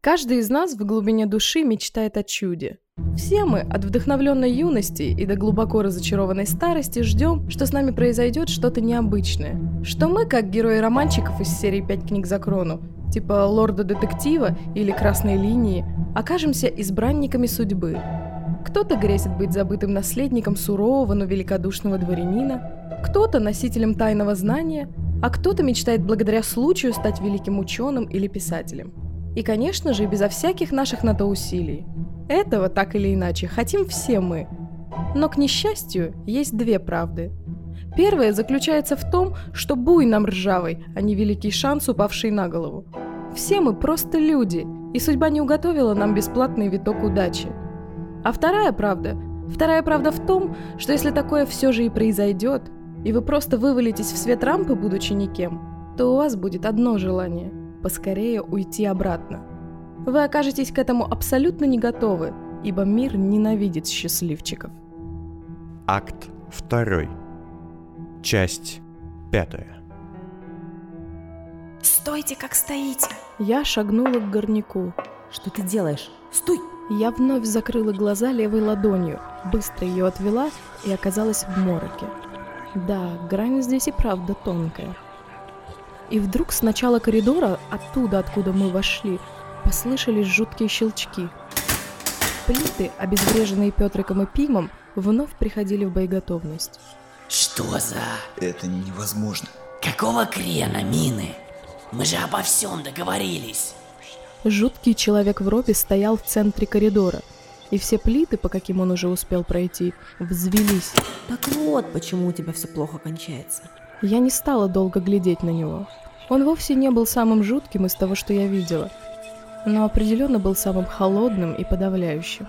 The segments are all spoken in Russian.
Каждый из нас в глубине души мечтает о чуде. Все мы от вдохновленной юности и до глубоко разочарованной старости ждем, что с нами произойдет что-то необычное. Что мы, как герои романчиков из серии «Пять книг за крону», типа «Лорда-детектива» или «Красной линии», окажемся избранниками судьбы. Кто-то грезит быть забытым наследником сурового, но великодушного дворянина, кто-то носителем тайного знания, а кто-то мечтает благодаря случаю стать великим ученым или писателем. И, конечно же, безо всяких наших на то усилий. Этого, так или иначе, хотим все мы. Но, к несчастью, есть две правды. Первая заключается в том, что буй нам ржавый, а не великий шанс, упавший на голову. Все мы просто люди, и судьба не уготовила нам бесплатный виток удачи. А вторая правда? Вторая правда в том, что если такое все же и произойдет, и вы просто вывалитесь в свет рампы, будучи никем, то у вас будет одно желание – поскорее уйти обратно. Вы окажетесь к этому абсолютно не готовы, ибо мир ненавидит счастливчиков. Акт 2. Часть 5. Стойте, как стоите. Я шагнула к горняку. Что ты делаешь? Стой! Я вновь закрыла глаза левой ладонью, быстро ее отвела и оказалась в мороке. Да, грань здесь и правда тонкая. И вдруг с начала коридора, оттуда, откуда мы вошли, послышались жуткие щелчки. Плиты, обезвреженные Петриком и Пимом, вновь приходили в боеготовность. Что за... Это невозможно. Какого крена, мины? Мы же обо всем договорились. Жуткий человек в робе стоял в центре коридора, и все плиты, по каким он уже успел пройти, взвелись. Так вот, почему у тебя все плохо кончается. Я не стала долго глядеть на него. Он вовсе не был самым жутким из того, что я видела, но определенно был самым холодным и подавляющим.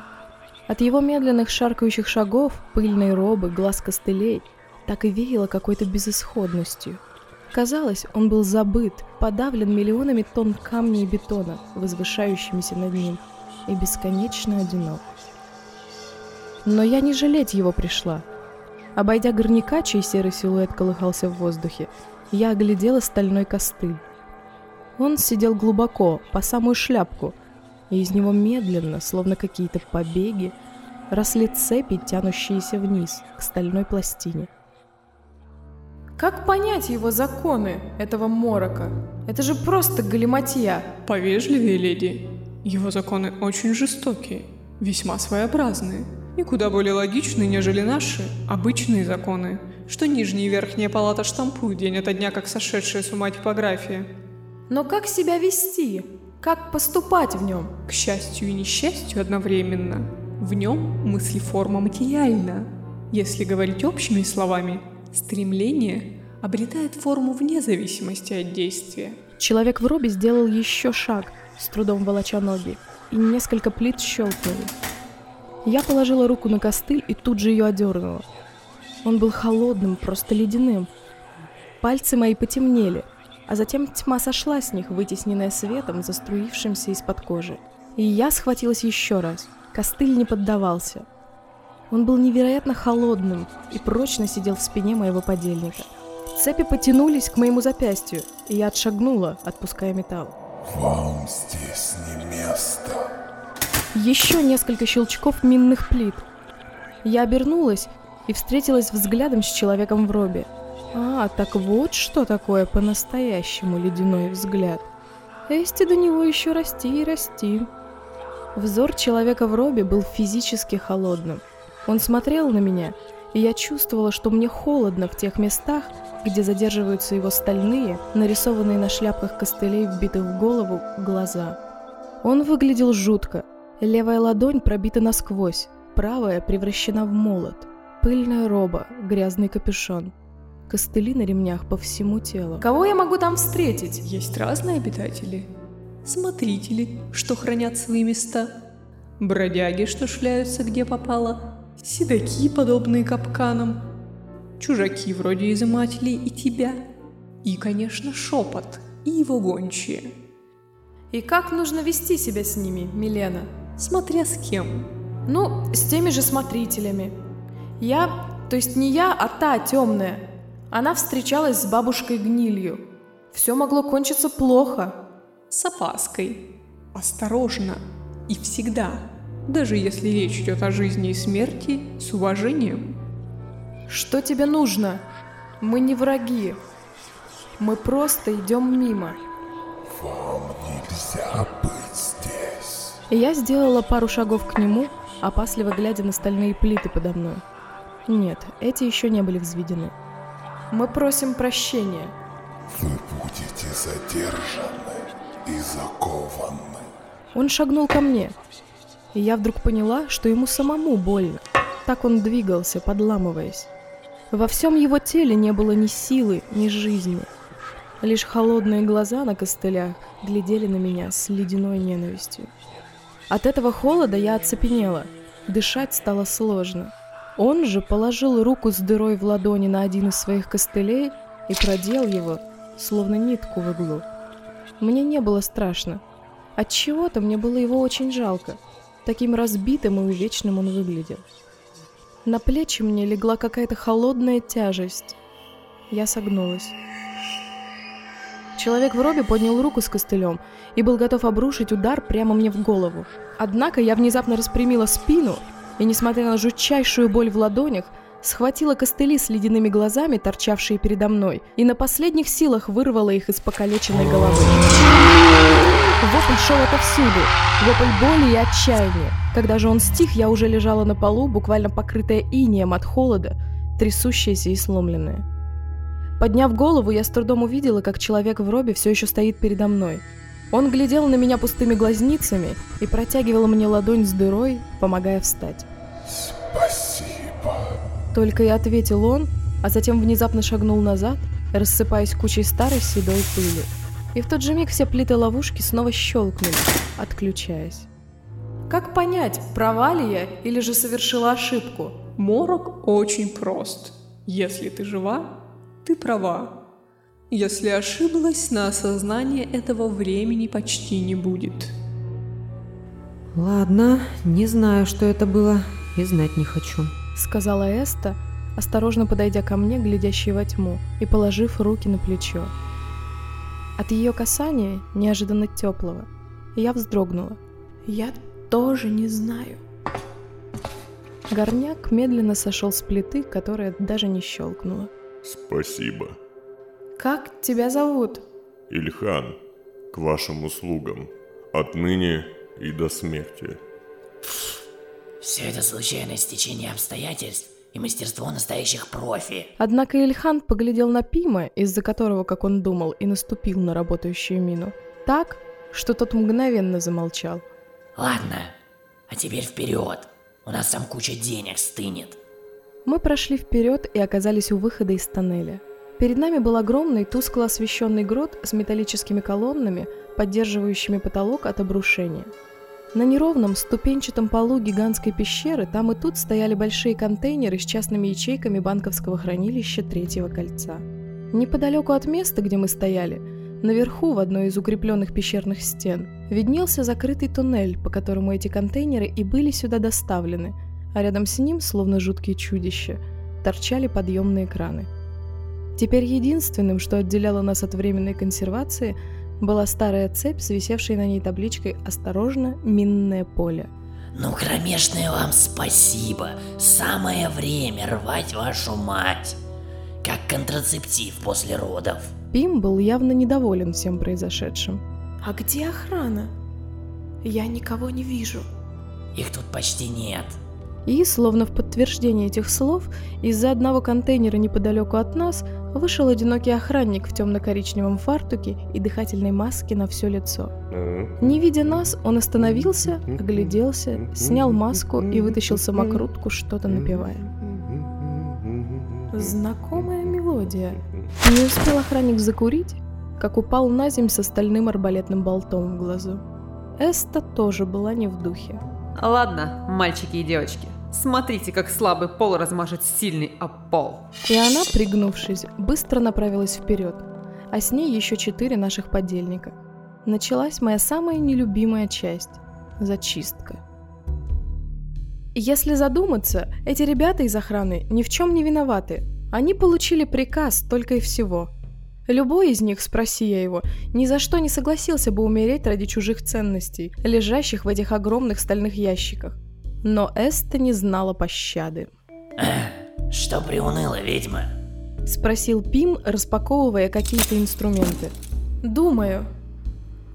От его медленных шаркающих шагов, пыльной робы, глаз костылей так и веяло какой-то безысходностью. Казалось, он был забыт, подавлен миллионами тонн камня и бетона, возвышающимися над ним, и бесконечно одинок. Но я не жалеть его пришла. Обойдя горняка, чей серый силуэт колыхался в воздухе, я оглядела стальной костыль. Он сидел глубоко, по самую шляпку, и из него медленно, словно какие-то побеги, росли цепи, тянущиеся вниз, к стальной пластине. Как понять его законы, этого морока? Это же просто галиматья. Повежливее, леди. Его законы очень жестокие, весьма своеобразные и куда более логичны, нежели наши обычные законы, что нижняя и верхняя палата штампуют день ото дня, как сошедшая с ума типография. Но как себя вести? Как поступать в нем? К счастью и несчастью одновременно, в нем мыслеформа материальна. Если говорить общими словами, стремление обретает форму вне зависимости от действия. Человек в робе сделал еще шаг, с трудом волоча ноги, и несколько плит щелкнули. Я положила руку на костыль и тут же ее одернула. Он был холодным, просто ледяным. Пальцы мои потемнели, а затем тьма сошла с них, вытесненная светом, заструившимся из-под кожи. И я схватилась еще раз. Костыль не поддавался. Он был невероятно холодным и прочно сидел в спине моего подельника. Цепи потянулись к моему запястью, и я отшагнула, отпуская металл. Вам здесь не место. Еще несколько щелчков минных плит. Я обернулась и встретилась взглядом с человеком в робе. А, так вот что такое по-настоящему ледяной взгляд. Эсти до него еще расти и расти. Взор человека в робе был физически холодным. Он смотрел на меня, и я чувствовала, что мне холодно в тех местах, где задерживаются его стальные, нарисованные на шляпках костылей, вбитых в голову, глаза. Он выглядел жутко. Левая ладонь пробита насквозь, правая превращена в молот. Пыльная роба, грязный капюшон. Костыли на ремнях по всему телу. Кого я могу там встретить? Есть разные обитатели. Смотрители, что хранят свои места. Бродяги, что шляются где попало. Седаки, подобные капканам. Чужаки вроде изымателей и тебя. И, конечно, шепот и его гончие. И как нужно вести себя с ними, Милена? Смотря с кем. Ну, с теми же смотрителями. Я, то есть не я, а та темная. Она встречалась с бабушкой гнилью. Все могло кончиться плохо. С опаской. осторожно и всегда, даже если речь идет о жизни и смерти, с уважением. Что тебе нужно? Мы не враги. Мы просто идем мимо. Вам нельзя быть здесь. И я сделала пару шагов к нему, опасливо глядя на стальные плиты подо мной. Нет, эти еще не были взведены. Мы просим прощения. Вы будете задержаны и закованы. Он шагнул ко мне, и я вдруг поняла, что ему самому больно. Так он двигался, подламываясь. Во всем его теле не было ни силы, ни жизни. Лишь холодные глаза на костылях глядели на меня с ледяной ненавистью. От этого холода я оцепенела. Дышать стало сложно. Он же положил руку с дырой в ладони на один из своих костылей и продел его, словно нитку в иглу. Мне не было страшно. От чего то мне было его очень жалко. Таким разбитым и увечным он выглядел. На плечи мне легла какая-то холодная тяжесть. Я согнулась. Человек в робе поднял руку с костылем и был готов обрушить удар прямо мне в голову. Однако я внезапно распрямила спину и, несмотря на жутчайшую боль в ладонях, схватила костыли с ледяными глазами, торчавшие передо мной, и на последних силах вырвала их из покалеченной головы. Вопль шел отовсюду, вопль боли и отчаяния. Когда же он стих, я уже лежала на полу, буквально покрытая инеем от холода, трясущаяся и сломленная. Подняв голову, я с трудом увидела, как человек в робе все еще стоит передо мной. Он глядел на меня пустыми глазницами и протягивал мне ладонь с дырой, помогая встать. Спасибо. Только и ответил он, а затем внезапно шагнул назад, рассыпаясь кучей старой седой пыли. И в тот же миг все плиты ловушки снова щелкнули, отключаясь. Как понять, права ли я или же совершила ошибку? Морок очень прост. Если ты жива, ты права. Если ошиблась, на осознание этого времени почти не будет. Ладно, не знаю, что это было, и знать не хочу. Сказала Эста, осторожно подойдя ко мне, глядящей во тьму, и положив руки на плечо. От ее касания, неожиданно теплого, я вздрогнула. Я тоже не знаю. Горняк медленно сошел с плиты, которая даже не щелкнула. Спасибо. «Как тебя зовут?» Ильхан, к вашим услугам. Отныне и до смерти. Все это случайное стечение обстоятельств и мастерство настоящих профи. Однако Ильхан поглядел на Пима, из-за которого, как он думал, и наступил на работающую мину, так, что тот мгновенно замолчал. Ладно, а теперь вперед. У нас там куча денег стынет. Мы прошли вперед и оказались у выхода из тоннеля. Перед нами был огромный, тускло освещенный грот с металлическими колоннами, поддерживающими потолок от обрушения. На неровном, ступенчатом полу гигантской пещеры там и тут стояли большие контейнеры с частными ячейками банковского хранилища третьего кольца. Неподалеку от места, где мы стояли, наверху, в одной из укрепленных пещерных стен, виднелся закрытый туннель, по которому эти контейнеры и были сюда доставлены, а рядом с ним, словно жуткие чудища, торчали подъемные краны. Теперь единственным, что отделяло нас от временной консервации, была старая цепь с висевшей на ней табличкой «Осторожно, минное поле». Ну, кромешное вам спасибо. Самое время рвать вашу мать. Как контрацептив после родов. Пим был явно недоволен всем произошедшим. А где охрана? Я никого не вижу. Их тут почти нет. И, словно в подтверждение этих слов, из-за одного контейнера неподалеку от нас вышел одинокий охранник в темно-коричневом фартуке и дыхательной маске на все лицо. Не видя нас, он остановился, огляделся, снял маску и вытащил самокрутку, что-то напевая. Знакомая мелодия. Не успел охранник закурить, как упал на земь с остальным арбалетным болтом в глазу. Эста тоже была не в духе. Ладно, мальчики и девочки, смотрите, как слабый пол размажет сильный об пол. И она, пригнувшись, быстро направилась вперед, а с ней еще четыре наших подельника. Началась моя самая нелюбимая часть – зачистка. Если задуматься, эти ребята из охраны ни в чем не виноваты. Они получили приказ только и всего. Любой из них, спроси я его, ни за что не согласился бы умереть ради чужих ценностей, лежащих в этих огромных стальных ящиках. Но Эста не знала пощады. Что приуныла, ведьма? Спросил Пим, распаковывая какие-то инструменты. Думаю.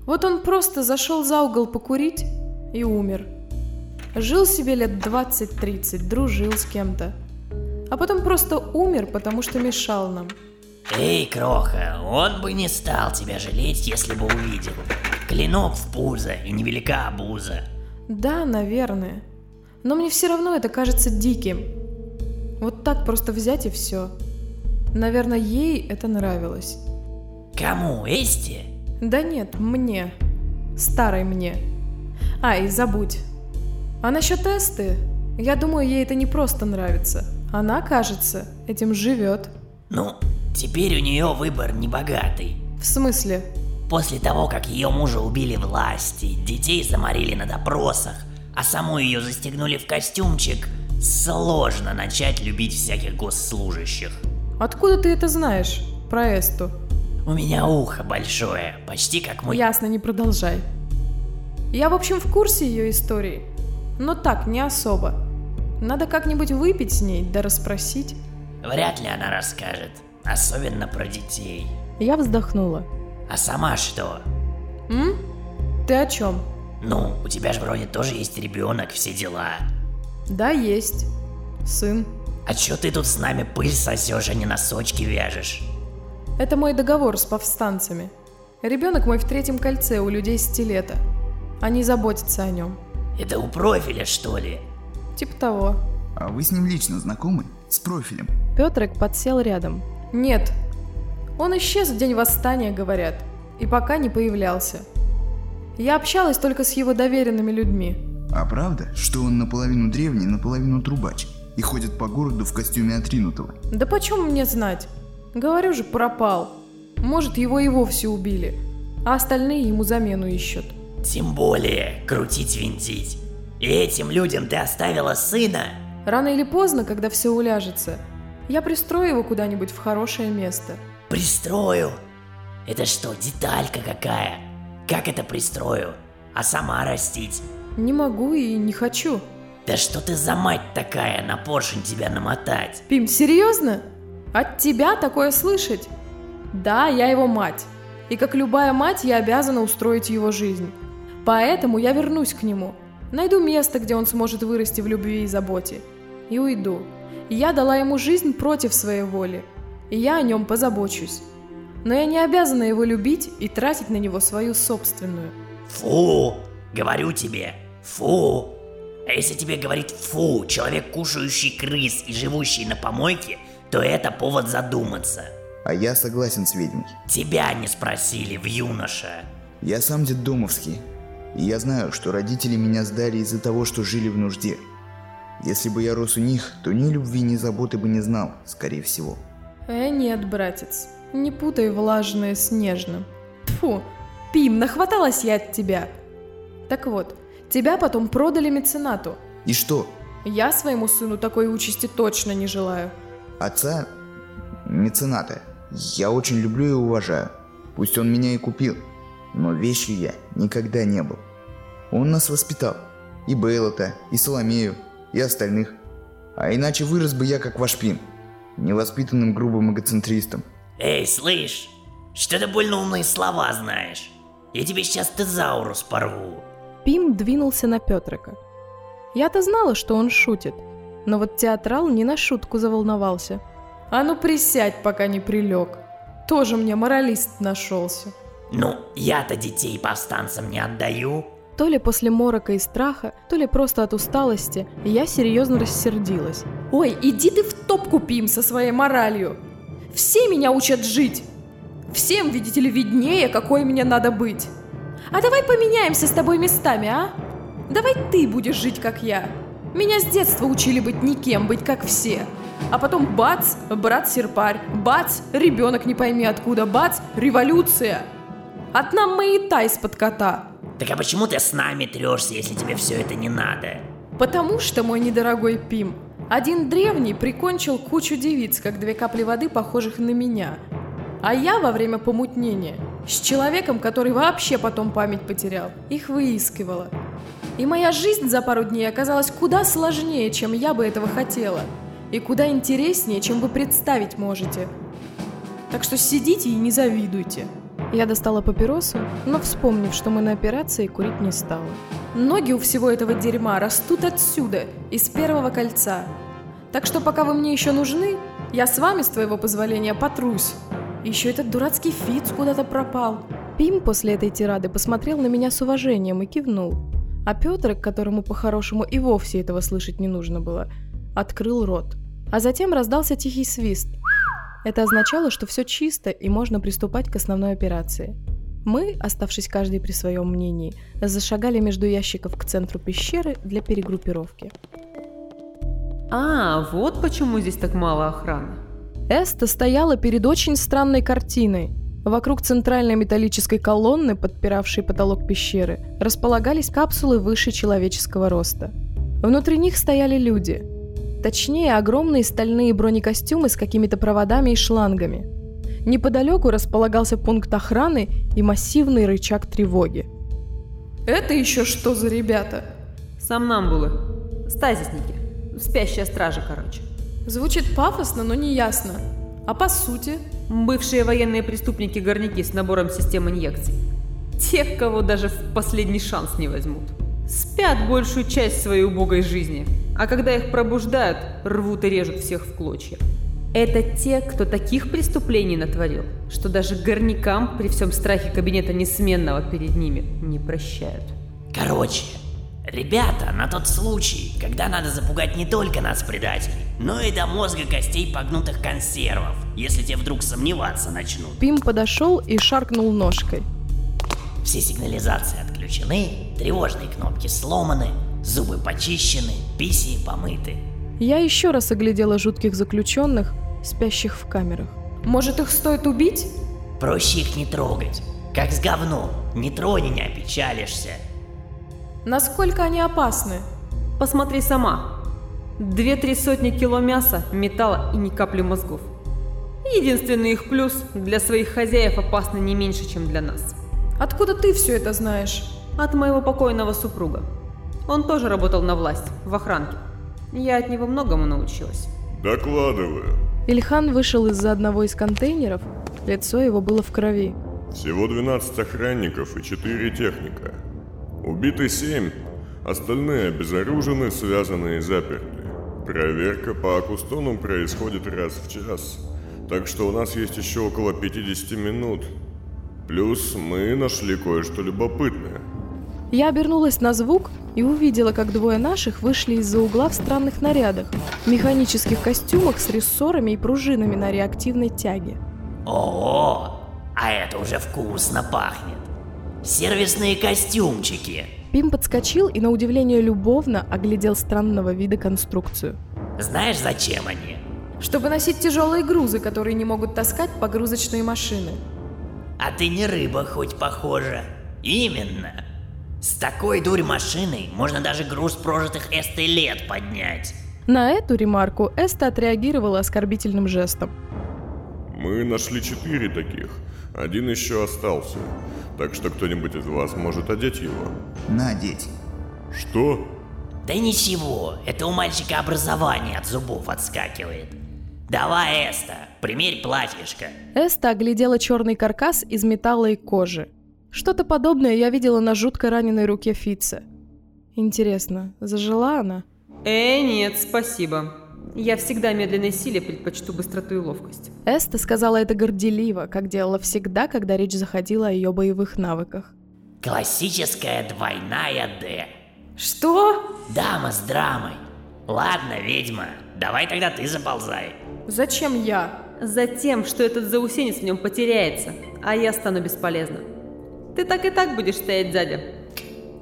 Вот он просто зашел за угол покурить и умер. Жил себе лет 20-30, дружил с кем-то. А потом просто умер, потому что мешал нам. Эй, Кроха, он бы не стал тебя жалеть, если бы увидел. Клинок в пузо и невелика обуза. Да, наверное. Но мне все равно это кажется диким. Вот так просто взять и все. Наверное, ей это нравилось. Кому, Эсти? Да нет, мне. Старой мне. А, и забудь. А насчет Эсты, я думаю, ей это не просто нравится. Она, кажется, этим живет. Ну, теперь у нее выбор небогатый. В смысле? После того, как ее мужа убили власти, детей заморили на допросах, а саму ее застегнули в костюмчик, сложно начать любить всяких госслужащих. Откуда ты это знаешь про Эсту? У меня ухо большое, почти как мой... Ясно, не продолжай. Я, в общем, в курсе ее истории. Но так, не особо. Надо как-нибудь выпить с ней, да расспросить. Вряд ли она расскажет, особенно про детей. Я вздохнула. А сама что? М? Ты о чем? Ну, у тебя же вроде тоже есть ребенок, все дела. Да, есть. Сын. А чё ты тут с нами пыль сосешь, а не носочки вяжешь? Это мой договор с повстанцами. Ребенок мой в третьем кольце у людей стилета. Они заботятся о нем. Это у профиля, что ли? Типа того. А вы с ним лично знакомы? С профилем? Петрик подсел рядом. Нет. Он исчез в день восстания, говорят. И пока не появлялся. Я общалась только с его доверенными людьми. А правда, что он наполовину древний, наполовину трубач? И ходит по городу в костюме отринутого? Да почем мне знать? Говорю же, пропал. Может, его и вовсе убили. А остальные ему замену ищут. Тем более, крутить-винтить. И этим людям ты оставила сына? Рано или поздно, когда все уляжется, я пристрою его куда-нибудь в хорошее место. Пристрою? Это что, деталька какая? Как это пристрою? А сама растить? Не могу и не хочу. Да что ты за мать такая, на поршень тебя намотать? Пим, серьезно? От тебя такое слышать? Да, я его мать. И как любая мать, я обязана устроить его жизнь. Поэтому я вернусь к нему. Найду место, где он сможет вырасти в любви и заботе. И уйду. И я дала ему жизнь против своей воли. И я о нем позабочусь. Но я не обязана его любить и тратить на него свою собственную. Фу! Говорю тебе, фу! А если тебе говорит «фу» человек, кушающий крыс и живущий на помойке, то это повод задуматься. А я согласен с ведьмой. Тебя не спросили в юноша. Я сам детдомовский. И я знаю, что родители меня сдали из-за того, что жили в нужде. Если бы я рос у них, то ни любви, ни заботы бы не знал, скорее всего. Э, нет, братец, не путай влажное с нежным. Тфу, Пим, нахваталась я от тебя. Так вот, тебя потом продали меценату. И что? Я своему сыну такой участи точно не желаю. Отца мецената я очень люблю и уважаю. Пусть он меня и купил, но вещью я никогда не был. Он нас воспитал. И Бейлота, и Соломею, и остальных. А иначе вырос бы я как ваш пин. Невоспитанным грубым эгоцентристом. Эй, слышь, что ты больно умные слова знаешь. Я тебе сейчас тезаурус порву. Пим двинулся на Петрика. Я-то знала, что он шутит, но вот театрал не на шутку заволновался. А ну присядь, пока не прилег. Тоже мне моралист нашелся. Ну, я-то детей повстанцам не отдаю. То ли после морока и страха, то ли просто от усталости, я серьезно рассердилась. Ой, иди ты в топку, Пим, со своей моралью. Все меня учат жить. Всем, видите ли, виднее, какой мне надо быть. А давай поменяемся с тобой местами, а? Давай ты будешь жить, как я. Меня с детства учили быть никем, быть как все. А потом бац, брат-серпарь, бац, ребенок не пойми откуда, бац, революция. Одна маята из-под кота. Так а почему ты с нами трешься, если тебе все это не надо? Потому что, мой недорогой Пим, один древний прикончил кучу девиц, как две капли воды, похожих на меня. А я во время помутнения с человеком, который вообще потом память потерял, их выискивала. И моя жизнь за пару дней оказалась куда сложнее, чем я бы этого хотела. И куда интереснее, чем вы представить можете. Так что сидите и не завидуйте. Я достала папиросу, но вспомнив, что мы на операции, курить не стала. Ноги у всего этого дерьма растут отсюда, из первого кольца. Так что пока вы мне еще нужны, я с вами, с твоего позволения, потрусь. Еще этот дурацкий Фиц куда-то пропал. Пим после этой тирады посмотрел на меня с уважением и кивнул. А Петр, которому по-хорошему и вовсе этого слышать не нужно было, открыл рот. А затем раздался тихий свист. Это означало, что все чисто и можно приступать к основной операции. Мы, оставшись каждый при своем мнении, зашагали между ящиков к центру пещеры для перегруппировки. А, вот почему здесь так мало охраны. Эста стояла перед очень странной картиной. Вокруг центральной металлической колонны, подпиравшей потолок пещеры, располагались капсулы выше человеческого роста. Внутри них стояли люди. Точнее, огромные стальные бронекостюмы с какими-то проводами и шлангами. Неподалеку располагался пункт охраны и массивный рычаг тревоги. «Это еще что за ребята?» Сомнамбулы. Стазисники. Спящая стража, короче. Звучит пафосно, но не ясно. А по сути? Бывшие военные преступники-горняки с набором систем инъекций. Тех, кого даже в последний шанс не возьмут. Спят большую часть своей убогой жизни, а когда их пробуждают, рвут и режут всех в клочья. Это те, кто таких преступлений натворил, что даже горнякам при всем страхе кабинета несменного перед ними не прощают. Короче, ребята, на тот случай, когда надо запугать не только нас, предателей, но и до мозга костей погнутых консервов, если те вдруг сомневаться начнут. Пим подошел и шаркнул ножкой. Все сигнализации отключены, тревожные кнопки сломаны, зубы почищены, писи помыты. Я еще раз оглядела жутких заключенных, спящих в камерах. Может, их стоит убить? Проще их не трогать. Как с говном. Не трони, не опечалишься. Насколько они опасны? Посмотри сама. Две-три сотни кило мяса, металла и ни капли мозгов. Единственный их плюс – для своих хозяев опасны не меньше, чем для нас. Откуда ты все это знаешь? От моего покойного супруга. Он тоже работал на власть, в охранке. Я от него многому научилась. Докладываю. Ильхан вышел из-за одного из контейнеров, лицо его было в крови. Всего 12 охранников и 4 техника. Убиты 7, остальные обезоружены, связаны и заперты. Проверка по Акустону происходит раз в час, так что у нас есть еще около 50 минут. Плюс мы нашли кое-что любопытное. Я обернулась на звук и увидела, как двое наших вышли из-за угла в странных нарядах, механических костюмах с рессорами и пружинами на реактивной тяге. О, а это уже вкусно пахнет. Сервисные костюмчики. Пим подскочил и на удивление любовно оглядел странного вида конструкцию. Знаешь, зачем они? Чтобы носить тяжелые грузы, которые не могут таскать погрузочные машины. А ты не рыба хоть похожа. Именно. С такой дурь машиной можно даже груз прожитых эстой лет поднять. На эту ремарку Эста отреагировала оскорбительным жестом. Мы нашли четыре таких. Один еще остался. Так что кто-нибудь из вас может одеть его. Надеть. Что? Да ничего, это у мальчика образование от зубов отскакивает. Давай, Эста, примерь платьишко. Эста оглядела черный каркас из металла и кожи. Что-то подобное я видела на жутко раненой руке Фица. Интересно, зажила она? Э, нет, спасибо. Я всегда медленной силе предпочту быстроту и ловкость. Эста сказала это горделиво, как делала всегда, когда речь заходила о ее боевых навыках. Классическая двойная Д. Что? Дама с драмой. Ладно, ведьма, давай тогда ты заползай. Зачем я? Затем, что этот заусенец в нем потеряется, а я стану бесполезна. Ты так и так будешь стоять сзади.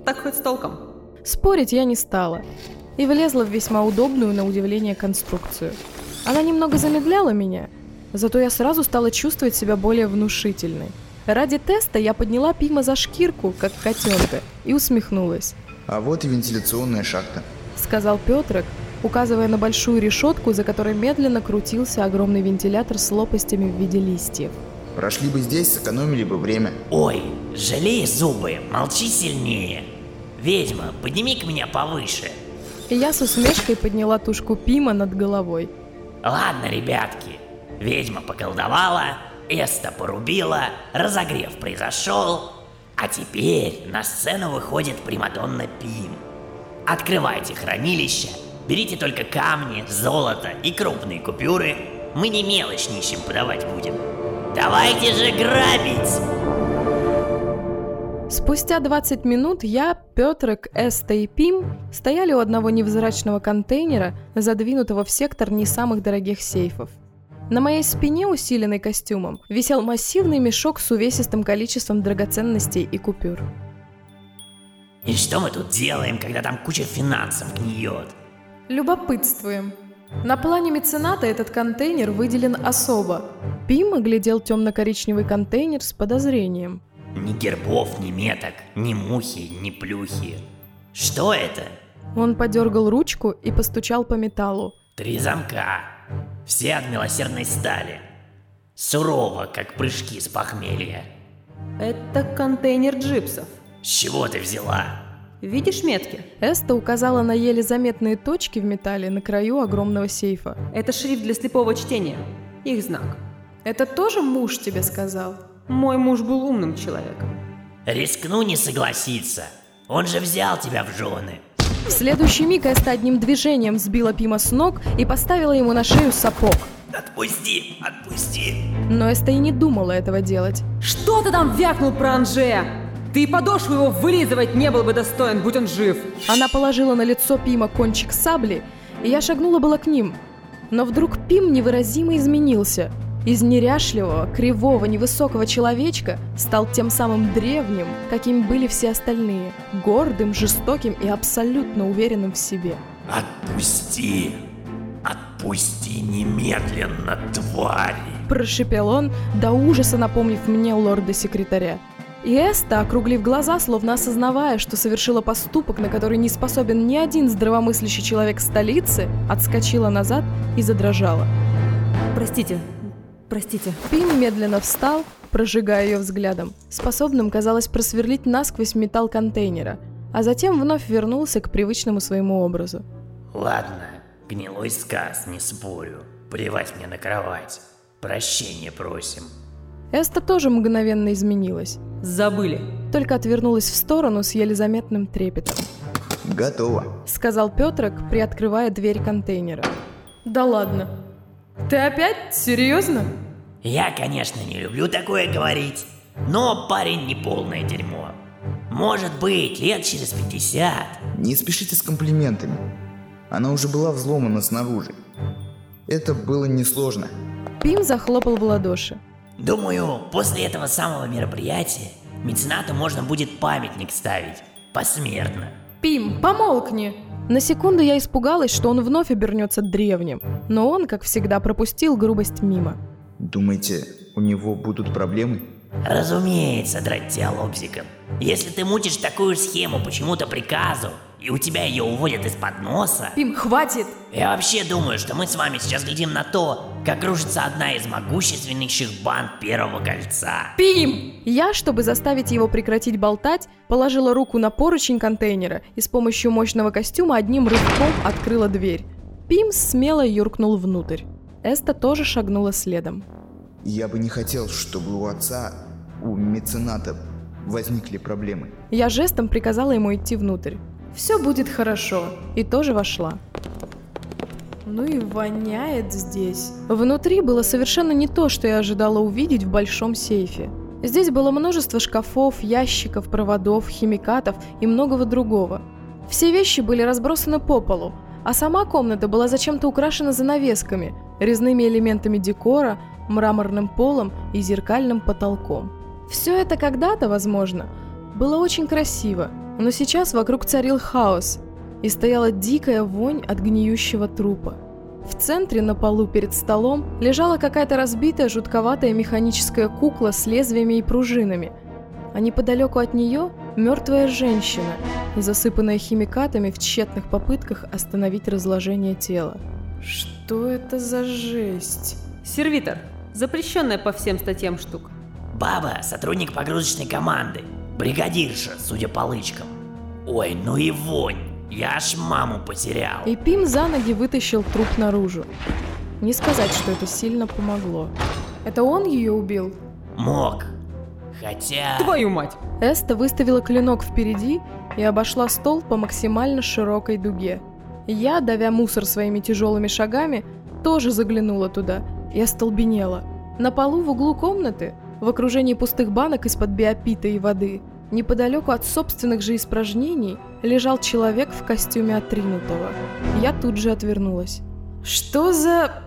Так хоть с толком. Спорить я не стала и влезла в весьма удобную на удивление конструкцию. Она немного замедляла меня, зато я сразу стала чувствовать себя более внушительной. Ради теста я подняла Пима за шкирку, как котенка, и усмехнулась. А вот и вентиляционная шахта. Сказал Петрик, указывая на большую решетку, за которой медленно крутился огромный вентилятор с лопастями в виде листьев. Прошли бы здесь, сэкономили бы время. Ой, жалей зубы, молчи сильнее. Ведьма, подними-ка меня повыше. И я с усмешкой подняла тушку Пима над головой. Ладно, ребятки, ведьма поколдовала, Эста порубила, разогрев произошел, а теперь на сцену выходит Примадонна Пим. Открывайте хранилище, берите только камни, золото и крупные купюры, мы не мелочь нищим подавать будем. Давайте же грабить! Спустя 20 минут я, Петрик, Эста и Пим стояли у одного невзрачного контейнера, задвинутого в сектор не самых дорогих сейфов. На моей спине, усиленной костюмом, висел массивный мешок с увесистым количеством драгоценностей и купюр. И что мы тут делаем, когда там куча финансов гниет? Любопытствуем. На плане мецената этот контейнер выделен особо. Пим оглядел темно-коричневый контейнер с подозрением. Ни гербов, ни меток, ни мухи, ни плюхи. Что это? Он подергал ручку и постучал по металлу. Три замка. Все от милосердной стали. Сурово, как прыжки с похмелья. Это контейнер джипсов. С чего ты взяла? Видишь метки? Эста указала на еле заметные точки в металле на краю огромного сейфа. Это шрифт для слепого чтения. Их знак. Это тоже муж тебе сказал? Мой муж был умным человеком. Рискну не согласиться. Он же взял тебя в жены. В следующий миг Эста одним движением сбила Пима с ног и поставила ему на шею сапог. Отпусти, отпусти. Но Эста и не думала этого делать. Что ты там вякнул про Анжея? Ты и подошву его вылизывать не был бы достоин, будь он жив. Она положила на лицо Пима кончик сабли, и я шагнула было к ним. Но вдруг Пим невыразимо изменился. Из неряшливого, кривого, невысокого человечка стал тем самым древним, каким были все остальные. Гордым, жестоким и абсолютно уверенным в себе. Отпусти. Отпусти немедленно, твари. Прошипел он, до ужаса напомнив мне лорда-секретаря. И Эста, округлив глаза, словно осознавая, что совершила поступок, на который не способен ни один здравомыслящий человек столицы, отскочила назад и задрожала. Простите, простите. Пим медленно встал, прожигая ее взглядом, способным, казалось, просверлить насквозь металл контейнера, а затем вновь вернулся к привычному своему образу. Ладно, гнилой сказ, не спорю. Плевать мне на кровать. Прощения просим. Эста тоже мгновенно изменилась. Забыли. Только отвернулась в сторону с еле заметным трепетом. Готово. Сказал Петрик, приоткрывая дверь контейнера. Да ладно. Ты опять? Серьезно? Я, конечно, не люблю такое говорить, но парень не полное дерьмо. Может быть, лет через 50. Не спешите с комплиментами. Она уже была взломана снаружи. Это было несложно. Пим захлопал в ладоши. Думаю, после этого самого мероприятия меценату можно будет памятник ставить. Посмертно. Пим, помолкни! На секунду я испугалась, что он вновь обернется древним, но он, как всегда, пропустил грубость мимо. Думаете, у него будут проблемы? Разумеется, драть тебя лобзиком. Если ты мутишь такую схему почему-то приказу, и у тебя ее уводят из-под носа... Пим, хватит! Я вообще думаю, что мы с вами сейчас глядим на то, как рушится одна из могущественнейших банд Первого Кольца. Пим! Я, чтобы заставить его прекратить болтать, положила руку на поручень контейнера и с помощью мощного костюма одним рывком открыла дверь. Пим смело юркнул внутрь. Эста тоже шагнула следом. Я бы не хотел, чтобы у отца, у мецената возникли проблемы. Я жестом приказала ему идти внутрь. Все будет хорошо. И тоже вошла. Ну и воняет здесь. Внутри было совершенно не то, что я ожидала увидеть в большом сейфе. Здесь было множество шкафов, ящиков, проводов, химикатов и многого другого. Все вещи были разбросаны по полу, а сама комната была зачем-то украшена занавесками, резными элементами декора, мраморным полом и зеркальным потолком. Все это когда-то, возможно, было очень красиво, но сейчас вокруг царил хаос, и стояла дикая вонь от гниющего трупа. В центре на полу перед столом лежала какая-то разбитая жутковатая механическая кукла с лезвиями и пружинами, а неподалеку от нее мертвая женщина, засыпанная химикатами в тщетных попытках остановить разложение тела. Что это за жесть? Сервитор, Запрещенная по всем статьям штука. Баба – сотрудник погрузочной команды. Бригадирша, судя по лычкам. Ой, ну и вонь. Я аж маму потерял. И Пим за ноги вытащил труп наружу. Не сказать, что это сильно помогло. Это он ее убил? Мог. Хотя... Твою мать! Эста выставила клинок впереди и обошла стол по максимально широкой дуге. Я, давя мусор своими тяжелыми шагами, тоже заглянула туда и остолбенела. На полу в углу комнаты, в окружении пустых банок из-под биопита и воды, неподалеку от собственных же испражнений, лежал человек в костюме отринутого. Я тут же отвернулась. Что за...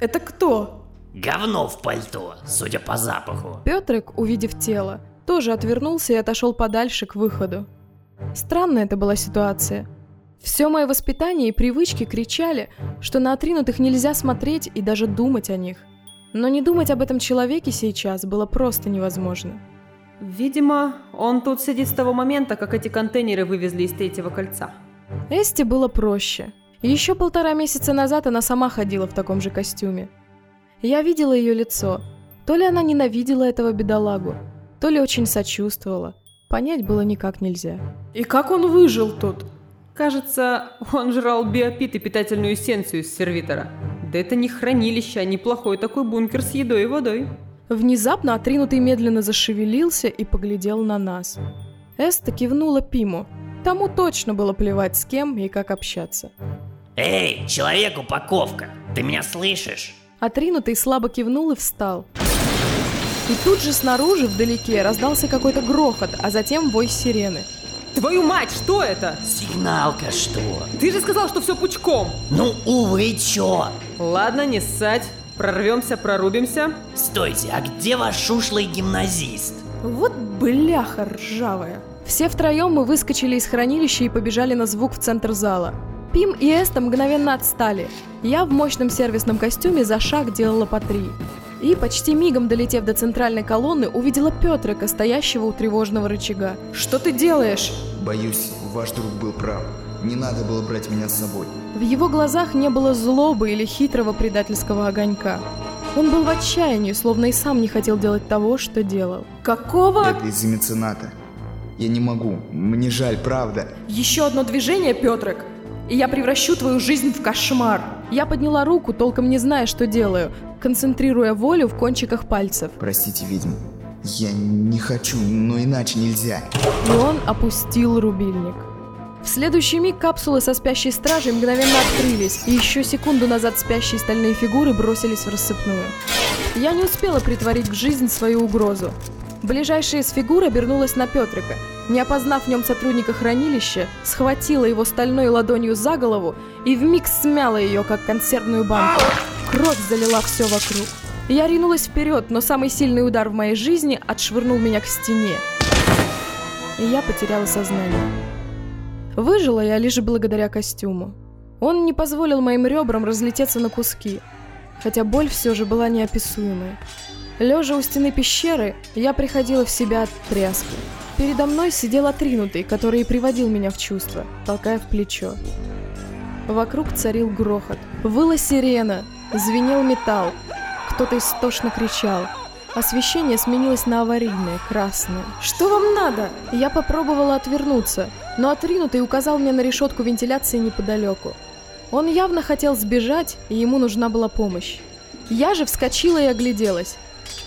Это кто? Говно в пальто, судя по запаху. Петрик, увидев тело, тоже отвернулся и отошел подальше к выходу. Странная это была ситуация. Все мое воспитание и привычки кричали, что на отринутых нельзя смотреть и даже думать о них. Но не думать об этом человеке сейчас было просто невозможно. Видимо, он тут сидит с того момента, как эти контейнеры вывезли из третьего кольца. Эсте было проще. Еще полтора месяца назад она сама ходила в таком же костюме. Я видела ее лицо. То ли она ненавидела этого бедолагу, то ли очень сочувствовала. Понять было никак нельзя. И как он выжил тут? Кажется, он жрал биопит и питательную эссенцию из сервитора. Да это не хранилище, а неплохой такой бункер с едой и водой. Внезапно отринутый медленно зашевелился и поглядел на нас. Эста кивнула Пиму. Тому точно было плевать с кем и как общаться. Эй, человек-упаковка, ты меня слышишь? Отринутый слабо кивнул и встал. И тут же снаружи, вдалеке, раздался какой-то грохот, а затем вой сирены. Твою мать, что это? Сигналка что? Ты же сказал, что все пучком. Ну, увы, чё? Ладно, не ссать. Прорвемся, прорубимся. Стойте, а где ваш ушлый гимназист? Вот бляха ржавая. Все втроем мы выскочили из хранилища и побежали на звук в центр зала. Пим и Эста мгновенно отстали. Я в мощном сервисном костюме за шаг делала по три. И, почти мигом долетев до центральной колонны, увидела Петрика, стоящего у тревожного рычага. «Что ты делаешь?» Боюсь, ваш друг был прав. Не надо было брать меня с собой. В его глазах не было злобы или хитрого предательского огонька. Он был в отчаянии, словно и сам не хотел делать того, что делал. Какого? Это из-за мецената. Я не могу. Мне жаль, правда. Еще одно движение, Петрик, и я превращу твою жизнь в кошмар. Я подняла руку, толком не зная, что делаю, концентрируя волю в кончиках пальцев. Простите, ведьма. Я не хочу, но иначе нельзя. И он опустил рубильник. В следующий миг капсулы со спящей стражей мгновенно открылись, и еще секунду назад спящие стальные фигуры бросились в рассыпную. Я не успела притворить в жизнь свою угрозу. Ближайшая из фигур обернулась на Петрика. Не опознав в нем сотрудника хранилища, схватила его стальной ладонью за голову и вмиг смяла ее, как консервную банку. Кровь залила все вокруг. Я ринулась вперед, но самый сильный удар в моей жизни отшвырнул меня к стене. И я потеряла сознание. Выжила я лишь благодаря костюму. Он не позволил моим ребрам разлететься на куски, хотя боль все же была неописуемой. Лежа у стены пещеры, я приходила в себя от тряски. Передо мной сидел отринутый, который и приводил меня в чувство, толкая в плечо. Вокруг царил грохот. Выла сирена, звенел металл. Кто-то истошно кричал. Освещение сменилось на аварийное, красное. «Что вам надо?» Я попробовала отвернуться, но отринутый указал мне на решетку вентиляции неподалеку. Он явно хотел сбежать, и ему нужна была помощь. Я же вскочила и огляделась.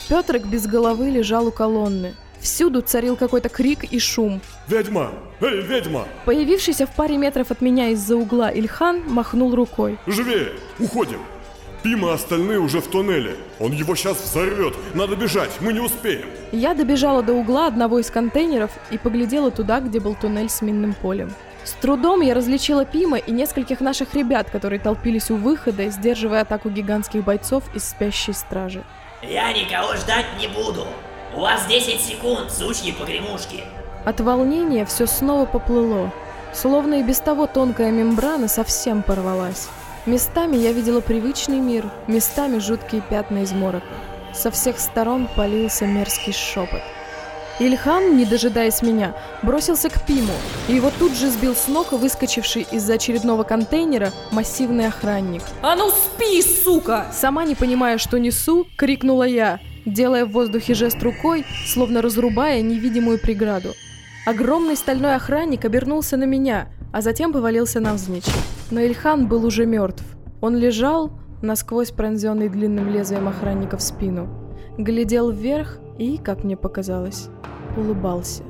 Петрик без головы лежал у колонны. Всюду царил какой-то крик и шум. Ведьма! Эй, ведьма! Появившийся в паре метров от меня из-за угла Ильхан махнул рукой. Живее! Уходим! Пима остальные уже в туннеле. Он его сейчас взорвет. Надо бежать, мы не успеем. Я добежала до угла одного из контейнеров и поглядела туда, где был туннель с минным полем. С трудом я различила Пима и нескольких наших ребят, которые толпились у выхода, сдерживая атаку гигантских бойцов из спящей стражи. Я никого ждать не буду. У вас 10 секунд, сучьи погремушки. От волнения все снова поплыло, словно и без того тонкая мембрана совсем порвалась. Местами я видела привычный мир, местами жуткие пятна из морока. Со всех сторон полился мерзкий шепот. Ильхан, не дожидаясь меня, бросился к Пиму, и его тут же сбил с ног выскочивший из-за очередного контейнера массивный охранник. А ну спи, сука! Сама не понимая, что несу, крикнула я, делая в воздухе жест рукой, словно разрубая невидимую преграду. Огромный стальной охранник обернулся на меня, а затем повалился навзничь. Но Ильхан был уже мертв. Он лежал, насквозь пронзенный длинным лезвием охранника в спину, глядел вверх и, как мне показалось, улыбался.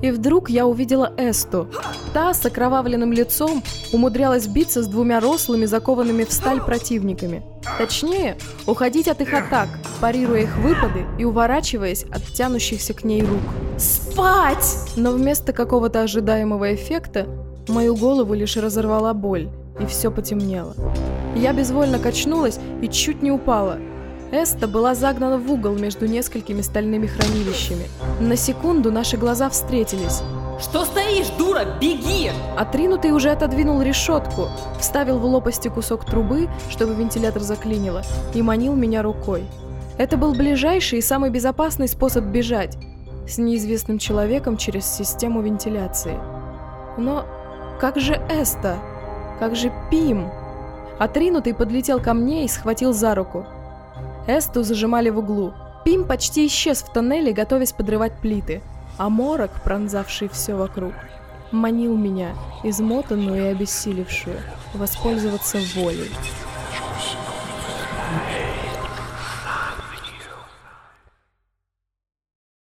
И вдруг я увидела Эсту. Та с окровавленным лицом умудрялась биться с двумя рослыми, закованными в сталь противниками. Точнее, уходить от их атак, парируя их выпады и уворачиваясь от тянущихся к ней рук. Спать! Но вместо какого-то ожидаемого эффекта мою голову лишь разорвала боль, и все потемнело. Я безвольно качнулась и чуть не упала. Эста была загнана в угол между несколькими стальными хранилищами. На секунду наши глаза встретились. Что стоишь, дура? Беги! Отринутый уже отодвинул решетку, вставил в лопасти кусок трубы, чтобы вентилятор заклинило, и манил меня рукой. Это был ближайший и самый безопасный способ бежать с неизвестным человеком через систему вентиляции. Но как же Эста? Как же Пим? Отринутый подлетел ко мне и схватил за руку. Эсту зажимали в углу. Пим почти исчез в тоннеле, готовясь подрывать плиты, а морок, пронзавший все вокруг, манил меня, измотанную и обессилевшую, воспользоваться волей.